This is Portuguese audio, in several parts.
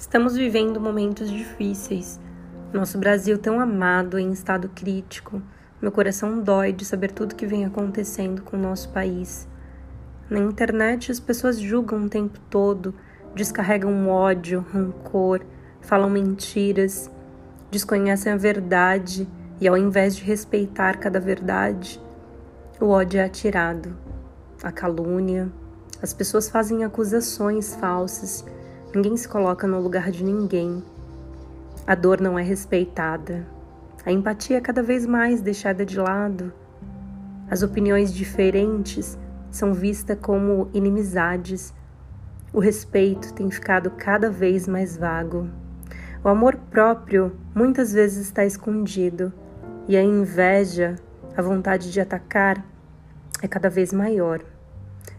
Estamos vivendo momentos difíceis. Nosso Brasil tão amado em estado crítico. Meu coração dói de saber tudo que vem acontecendo com o nosso país. Na internet as pessoas julgam o tempo todo, descarregam ódio, rancor, falam mentiras, desconhecem a verdade e ao invés de respeitar cada verdade, o ódio é atirado. A calúnia, as pessoas fazem acusações falsas Ninguém se coloca no lugar de ninguém. A dor não é respeitada. A empatia é cada vez mais deixada de lado. As opiniões diferentes são vistas como inimizades. O respeito tem ficado cada vez mais vago. O amor próprio muitas vezes está escondido e a inveja, a vontade de atacar, é cada vez maior.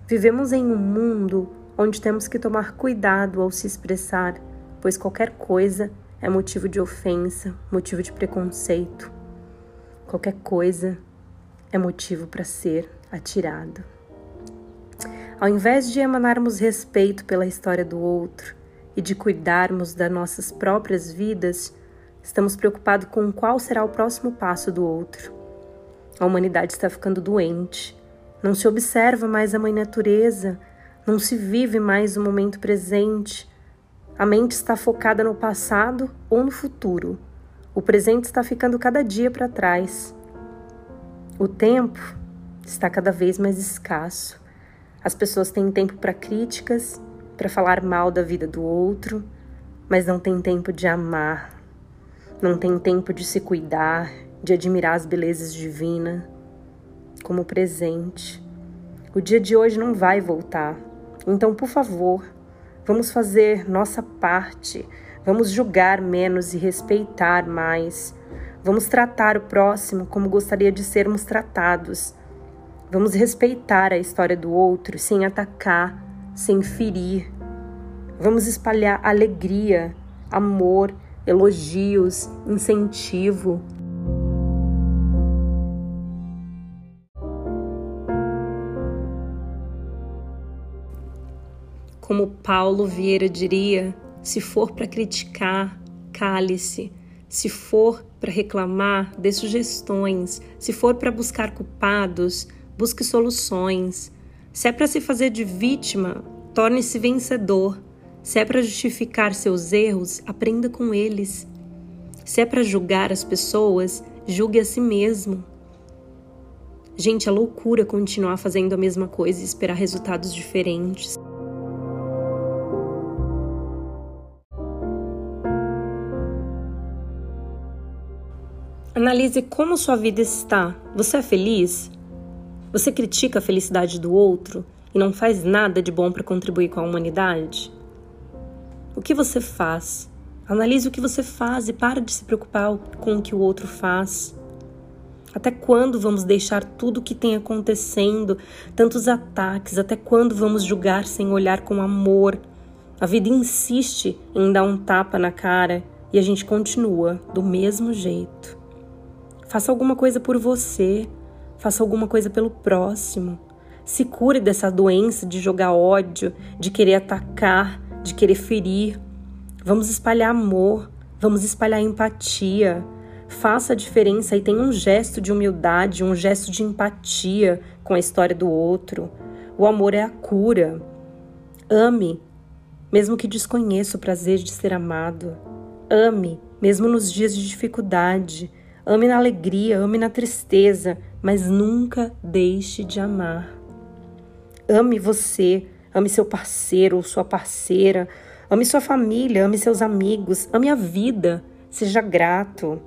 Vivemos em um mundo onde temos que tomar cuidado ao se expressar, pois qualquer coisa é motivo de ofensa, motivo de preconceito. Qualquer coisa é motivo para ser atirado. Ao invés de emanarmos respeito pela história do outro e de cuidarmos das nossas próprias vidas, estamos preocupados com qual será o próximo passo do outro. A humanidade está ficando doente. Não se observa mais a mãe natureza, não se vive mais o momento presente. A mente está focada no passado ou no futuro. O presente está ficando cada dia para trás. O tempo está cada vez mais escasso. As pessoas têm tempo para críticas, para falar mal da vida do outro, mas não têm tempo de amar, não têm tempo de se cuidar, de admirar as belezas divinas como presente. O dia de hoje não vai voltar. Então, por favor, vamos fazer nossa parte, vamos julgar menos e respeitar mais. Vamos tratar o próximo como gostaria de sermos tratados. Vamos respeitar a história do outro sem atacar, sem ferir. Vamos espalhar alegria, amor, elogios, incentivo, Como Paulo Vieira diria, se for para criticar, cale-se. Se for para reclamar, dê sugestões. Se for para buscar culpados, busque soluções. Se é para se fazer de vítima, torne-se vencedor. Se é para justificar seus erros, aprenda com eles. Se é para julgar as pessoas, julgue a si mesmo. Gente, é loucura continuar fazendo a mesma coisa e esperar resultados diferentes. Analise como sua vida está. Você é feliz? Você critica a felicidade do outro e não faz nada de bom para contribuir com a humanidade? O que você faz? Analise o que você faz e para de se preocupar com o que o outro faz. Até quando vamos deixar tudo o que tem acontecendo, tantos ataques? Até quando vamos julgar sem olhar com amor? A vida insiste em dar um tapa na cara e a gente continua do mesmo jeito. Faça alguma coisa por você, faça alguma coisa pelo próximo. Se cure dessa doença de jogar ódio, de querer atacar, de querer ferir. Vamos espalhar amor, vamos espalhar empatia. Faça a diferença e tenha um gesto de humildade, um gesto de empatia com a história do outro. O amor é a cura. Ame, mesmo que desconheça o prazer de ser amado. Ame, mesmo nos dias de dificuldade. Ame na alegria, ame na tristeza, mas nunca deixe de amar. Ame você, ame seu parceiro ou sua parceira, ame sua família, ame seus amigos, ame a vida. Seja grato.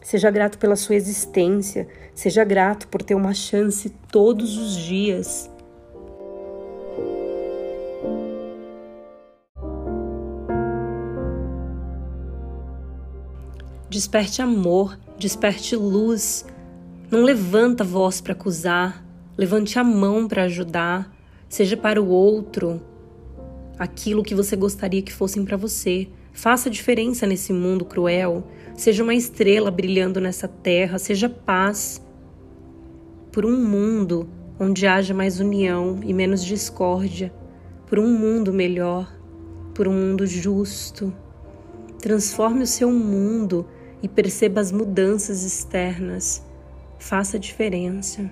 Seja grato pela sua existência, seja grato por ter uma chance todos os dias. Desperte amor, desperte luz. Não levanta a voz para acusar, levante a mão para ajudar. Seja para o outro aquilo que você gostaria que fossem para você. Faça diferença nesse mundo cruel. Seja uma estrela brilhando nessa terra. Seja paz. Por um mundo onde haja mais união e menos discórdia. Por um mundo melhor. por um mundo justo. Transforme o seu mundo e perceba as mudanças externas. Faça a diferença.